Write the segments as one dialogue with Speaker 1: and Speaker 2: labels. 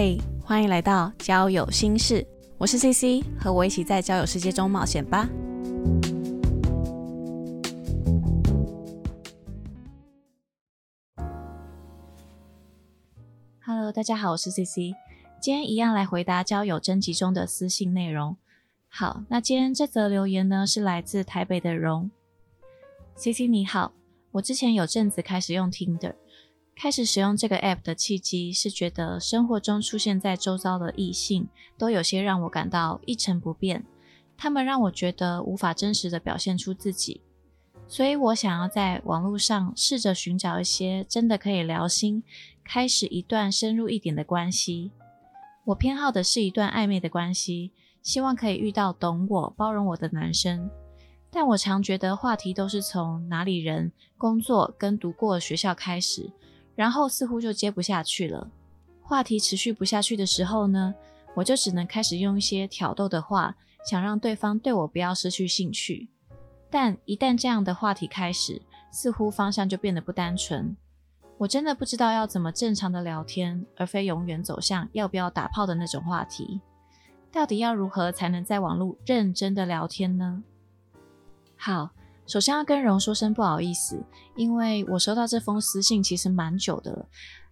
Speaker 1: 嘿，欢迎来到交友心事，我是 CC，和我一起在交友世界中冒险吧。Hello，大家好，我是 CC，今天一样来回答交友征集中的私信内容。好，那今天这则留言呢是来自台北的荣，CC 你好，我之前有阵子开始用 Tinder。开始使用这个 app 的契机是觉得生活中出现在周遭的异性都有些让我感到一成不变，他们让我觉得无法真实的表现出自己，所以我想要在网络上试着寻找一些真的可以聊心，开始一段深入一点的关系。我偏好的是一段暧昧的关系，希望可以遇到懂我、包容我的男生，但我常觉得话题都是从哪里人、工作跟读过学校开始。然后似乎就接不下去了，话题持续不下去的时候呢，我就只能开始用一些挑逗的话，想让对方对我不要失去兴趣。但一旦这样的话题开始，似乎方向就变得不单纯。我真的不知道要怎么正常的聊天，而非永远走向要不要打炮的那种话题。到底要如何才能在网络认真的聊天呢？好。首先要跟荣说声不好意思，因为我收到这封私信其实蛮久的了，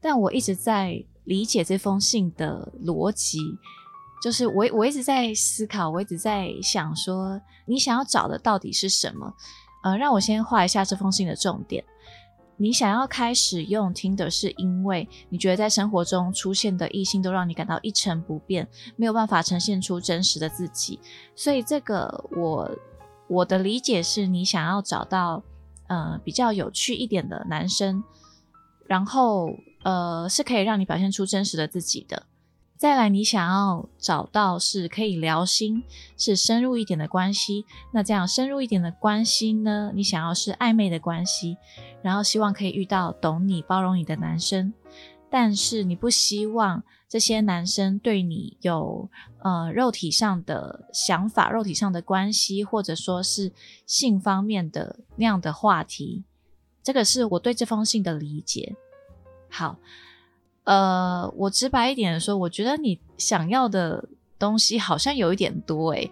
Speaker 1: 但我一直在理解这封信的逻辑，就是我我一直在思考，我一直在想说你想要找的到底是什么？呃，让我先画一下这封信的重点。你想要开始用听的是因为你觉得在生活中出现的异性都让你感到一成不变，没有办法呈现出真实的自己，所以这个我。我的理解是你想要找到，呃，比较有趣一点的男生，然后呃是可以让你表现出真实的自己的。再来，你想要找到是可以聊心，是深入一点的关系。那这样深入一点的关系呢？你想要是暧昧的关系，然后希望可以遇到懂你、包容你的男生。但是你不希望这些男生对你有呃肉体上的想法、肉体上的关系，或者说是性方面的那样的话题。这个是我对这封信的理解。好，呃，我直白一点说，我觉得你想要的东西好像有一点多诶，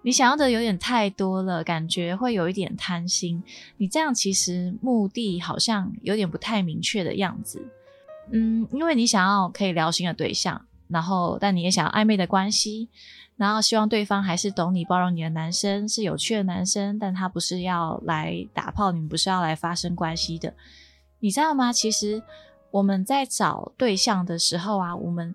Speaker 1: 你想要的有点太多了，感觉会有一点贪心。你这样其实目的好像有点不太明确的样子。嗯，因为你想要可以聊心的对象，然后但你也想要暧昧的关系，然后希望对方还是懂你、包容你的男生，是有趣的男生，但他不是要来打炮，你们不是要来发生关系的，你知道吗？其实我们在找对象的时候啊，我们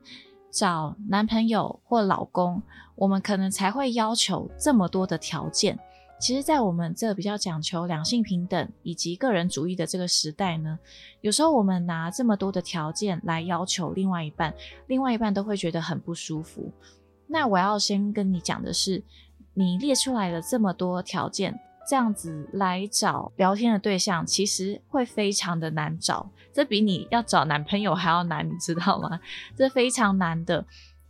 Speaker 1: 找男朋友或老公，我们可能才会要求这么多的条件。其实，在我们这比较讲求两性平等以及个人主义的这个时代呢，有时候我们拿这么多的条件来要求另外一半，另外一半都会觉得很不舒服。那我要先跟你讲的是，你列出来了这么多条件，这样子来找聊天的对象，其实会非常的难找，这比你要找男朋友还要难，你知道吗？这非常难的。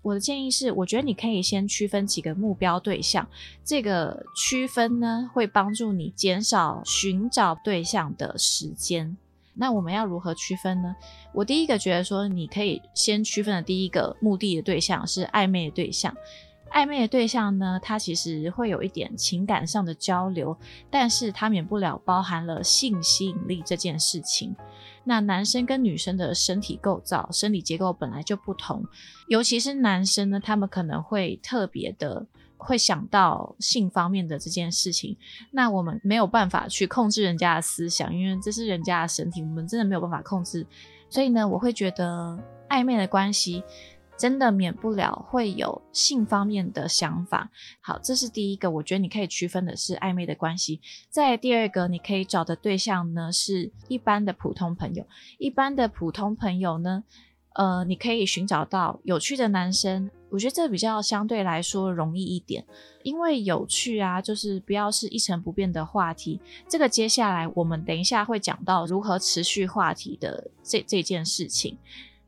Speaker 1: 我的建议是，我觉得你可以先区分几个目标对象，这个区分呢会帮助你减少寻找对象的时间。那我们要如何区分呢？我第一个觉得说，你可以先区分的第一个目的的对象是暧昧的对象。暧昧的对象呢，它其实会有一点情感上的交流，但是它免不了包含了性吸引力这件事情。那男生跟女生的身体构造、生理结构本来就不同，尤其是男生呢，他们可能会特别的会想到性方面的这件事情。那我们没有办法去控制人家的思想，因为这是人家的身体，我们真的没有办法控制。所以呢，我会觉得暧昧的关系。真的免不了会有性方面的想法。好，这是第一个，我觉得你可以区分的是暧昧的关系。在第二个，你可以找的对象呢是一般的普通朋友。一般的普通朋友呢，呃，你可以寻找到有趣的男生。我觉得这比较相对来说容易一点，因为有趣啊，就是不要是一成不变的话题。这个接下来我们等一下会讲到如何持续话题的这这件事情。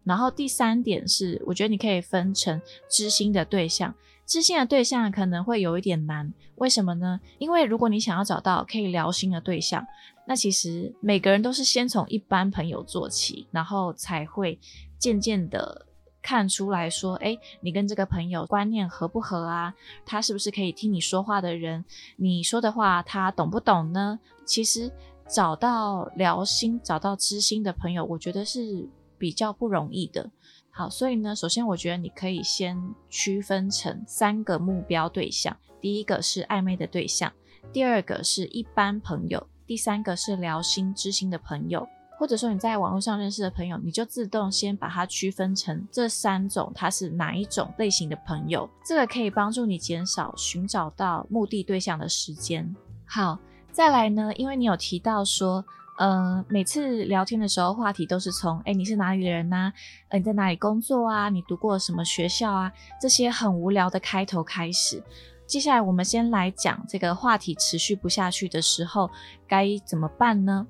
Speaker 1: 然后第三点是，我觉得你可以分成知心的对象，知心的对象可能会有一点难，为什么呢？因为如果你想要找到可以聊心的对象，那其实每个人都是先从一般朋友做起，然后才会渐渐的。看出来说，哎，你跟这个朋友观念合不合啊？他是不是可以听你说话的人？你说的话他懂不懂呢？其实找到聊心、找到知心的朋友，我觉得是比较不容易的。好，所以呢，首先我觉得你可以先区分成三个目标对象，第一个是暧昧的对象，第二个是一般朋友，第三个是聊心知心的朋友。或者说你在网络上认识的朋友，你就自动先把它区分成这三种，它是哪一种类型的朋友，这个可以帮助你减少寻找到目的对象的时间。好，再来呢，因为你有提到说，呃，每次聊天的时候话题都是从，哎，你是哪里的人呐？呃，你在哪里工作啊？你读过什么学校啊？这些很无聊的开头开始。接下来我们先来讲这个话题持续不下去的时候该怎么办呢？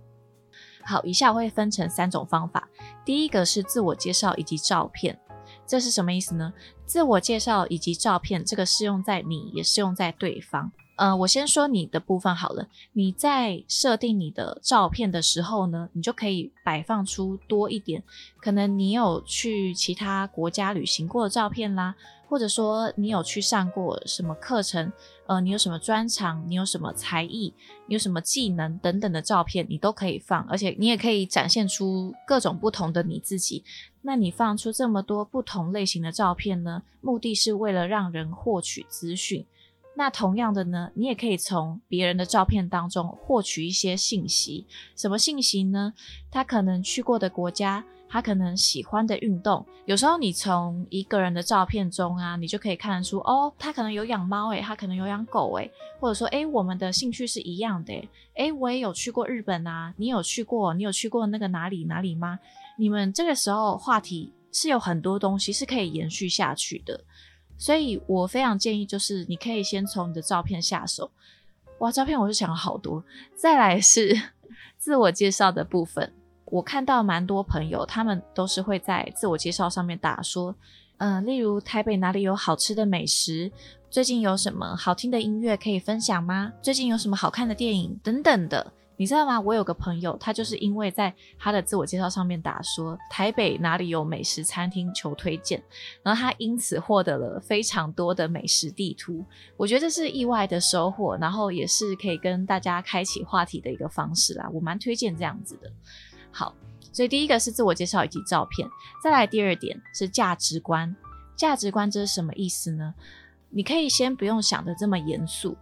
Speaker 1: 好，以下会分成三种方法。第一个是自我介绍以及照片，这是什么意思呢？自我介绍以及照片，这个适用在你，也适用在对方。呃，我先说你的部分好了。你在设定你的照片的时候呢，你就可以摆放出多一点，可能你有去其他国家旅行过的照片啦。或者说你有去上过什么课程，呃，你有什么专长，你有什么才艺，你有什么技能等等的照片，你都可以放，而且你也可以展现出各种不同的你自己。那你放出这么多不同类型的照片呢？目的是为了让人获取资讯。那同样的呢，你也可以从别人的照片当中获取一些信息。什么信息呢？他可能去过的国家。他可能喜欢的运动，有时候你从一个人的照片中啊，你就可以看得出哦，他可能有养猫诶，他可能有养狗诶，或者说诶，我们的兴趣是一样的诶，我也有去过日本啊，你有去过，你有去过那个哪里哪里吗？你们这个时候话题是有很多东西是可以延续下去的，所以我非常建议就是你可以先从你的照片下手，哇，照片我就想了好多，再来是 自我介绍的部分。我看到蛮多朋友，他们都是会在自我介绍上面打说，嗯，例如台北哪里有好吃的美食，最近有什么好听的音乐可以分享吗？最近有什么好看的电影等等的，你知道吗？我有个朋友，他就是因为在他的自我介绍上面打说台北哪里有美食餐厅求推荐，然后他因此获得了非常多的美食地图。我觉得这是意外的收获，然后也是可以跟大家开启话题的一个方式啦。我蛮推荐这样子的。好，所以第一个是自我介绍以及照片，再来第二点是价值观。价值观这是什么意思呢？你可以先不用想的这么严肃，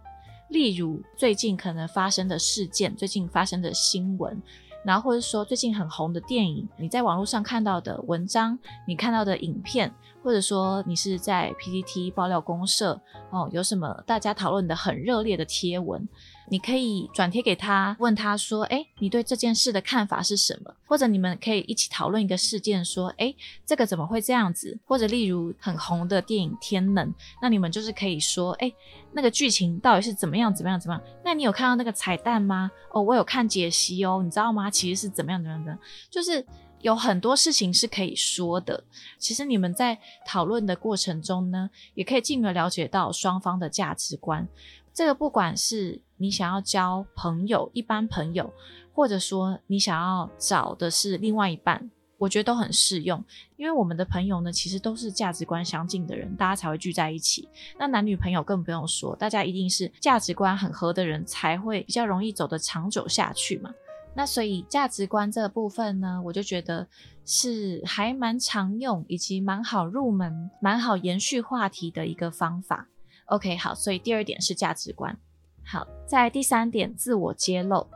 Speaker 1: 例如最近可能发生的事件，最近发生的新闻，然后或者说最近很红的电影，你在网络上看到的文章，你看到的影片，或者说你是在 PPT 爆料公社哦，有什么大家讨论的很热烈的贴文。你可以转贴给他，问他说：“哎，你对这件事的看法是什么？”或者你们可以一起讨论一个事件，说：“哎，这个怎么会这样子？”或者例如很红的电影《天能》，那你们就是可以说：“哎，那个剧情到底是怎么样？怎么样？怎么样？那你有看到那个彩蛋吗？哦，我有看解析哦，你知道吗？其实是怎么样？怎么样？怎么样？就是有很多事情是可以说的。其实你们在讨论的过程中呢，也可以进而了解到双方的价值观。这个不管是你想要交朋友，一般朋友，或者说你想要找的是另外一半，我觉得都很适用。因为我们的朋友呢，其实都是价值观相近的人，大家才会聚在一起。那男女朋友更不用说，大家一定是价值观很合的人，才会比较容易走得长久下去嘛。那所以价值观这部分呢，我就觉得是还蛮常用，以及蛮好入门、蛮好延续话题的一个方法。OK，好，所以第二点是价值观。好，在第三点，自我揭露。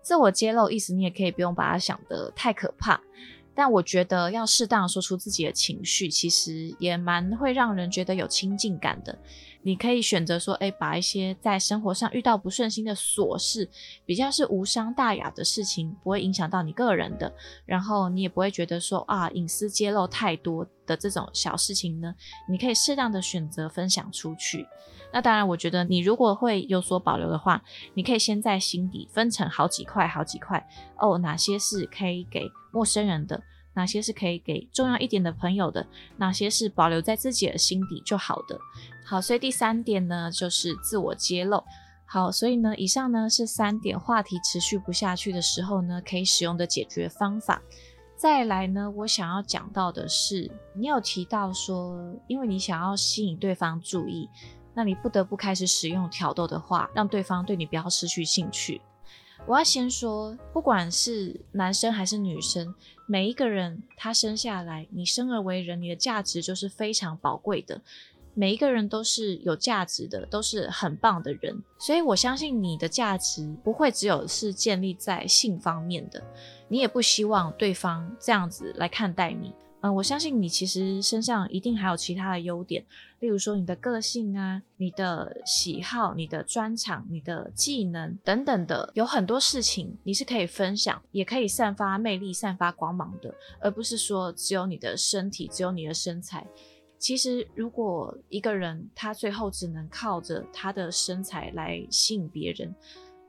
Speaker 1: 自我揭露意思，你也可以不用把它想得太可怕，但我觉得要适当说出自己的情绪，其实也蛮会让人觉得有亲近感的。你可以选择说，哎，把一些在生活上遇到不顺心的琐事，比较是无伤大雅的事情，不会影响到你个人的，然后你也不会觉得说啊，隐私揭露太多的这种小事情呢，你可以适当的选择分享出去。那当然，我觉得你如果会有所保留的话，你可以先在心底分成好几块，好几块哦，哪些是可以给陌生人的。哪些是可以给重要一点的朋友的？哪些是保留在自己的心底就好的？好，所以第三点呢，就是自我揭露。好，所以呢，以上呢是三点话题持续不下去的时候呢，可以使用的解决方法。再来呢，我想要讲到的是，你有提到说，因为你想要吸引对方注意，那你不得不开始使用挑逗的话，让对方对你不要失去兴趣。我要先说，不管是男生还是女生，每一个人他生下来，你生而为人，你的价值就是非常宝贵的。每一个人都是有价值的，都是很棒的人，所以我相信你的价值不会只有是建立在性方面的，你也不希望对方这样子来看待你。嗯，我相信你其实身上一定还有其他的优点，例如说你的个性啊、你的喜好、你的专长、你的技能等等的，有很多事情你是可以分享，也可以散发魅力、散发光芒的，而不是说只有你的身体、只有你的身材。其实，如果一个人他最后只能靠着他的身材来吸引别人，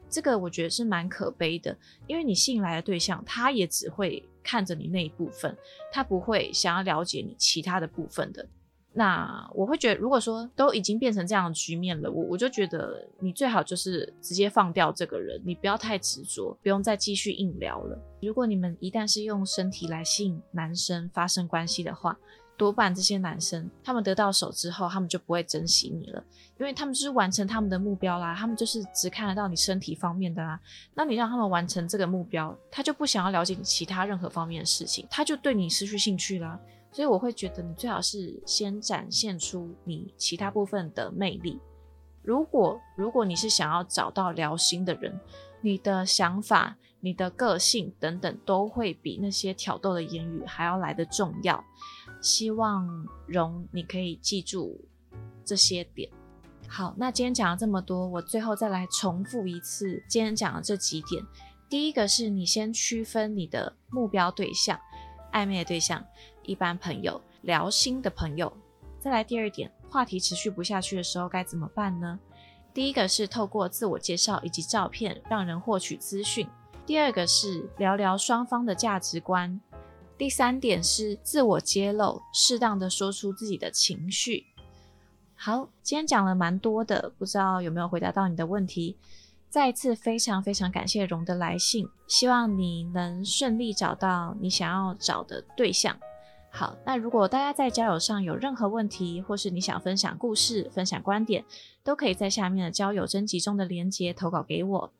Speaker 1: 这个我觉得是蛮可悲的。因为你吸引来的对象，他也只会看着你那一部分，他不会想要了解你其他的部分的。那我会觉得，如果说都已经变成这样的局面了，我我就觉得你最好就是直接放掉这个人，你不要太执着，不用再继续硬聊了。如果你们一旦是用身体来吸引男生发生关系的话，多半这些男生，他们得到手之后，他们就不会珍惜你了，因为他们就是完成他们的目标啦，他们就是只看得到你身体方面的啦。那你让他们完成这个目标，他就不想要了解你其他任何方面的事情，他就对你失去兴趣啦。所以我会觉得你最好是先展现出你其他部分的魅力。如果如果你是想要找到聊心的人，你的想法、你的个性等等，都会比那些挑逗的言语还要来得重要。希望荣你可以记住这些点。好，那今天讲了这么多，我最后再来重复一次今天讲的这几点。第一个是你先区分你的目标对象，暧昧对象、一般朋友、聊心的朋友。再来第二点，话题持续不下去的时候该怎么办呢？第一个是透过自我介绍以及照片让人获取资讯。第二个是聊聊双方的价值观。第三点是自我揭露，适当的说出自己的情绪。好，今天讲了蛮多的，不知道有没有回答到你的问题。再一次非常非常感谢荣的来信，希望你能顺利找到你想要找的对象。好，那如果大家在交友上有任何问题，或是你想分享故事、分享观点，都可以在下面的交友征集中的连接投稿给我。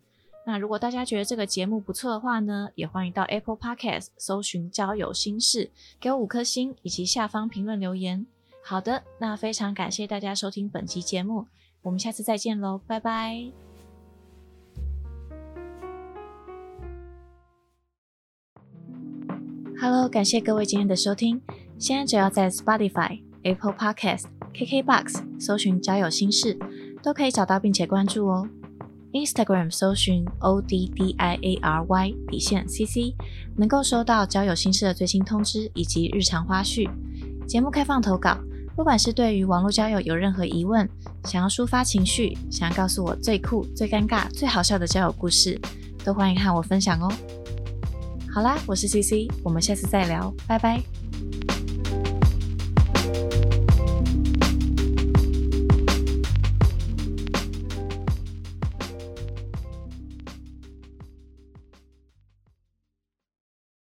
Speaker 1: 那如果大家觉得这个节目不错的话呢，也欢迎到 Apple Podcast 搜寻“交友心事”，给我五颗星以及下方评论留言。好的，那非常感谢大家收听本期节目，我们下次再见喽，拜拜。Hello，感谢各位今天的收听。现在只要在 Spotify、Apple Podcast、KKBox 搜寻“交友心事”，都可以找到并且关注哦。Instagram 搜寻 O D D I A R Y 底线 C C，能够收到交友心事的最新通知以及日常花絮。节目开放投稿，不管是对于网络交友有任何疑问，想要抒发情绪，想要告诉我最酷、最尴尬、最好笑的交友故事，都欢迎和我分享哦。好啦，我是 C C，我们下次再聊，拜拜。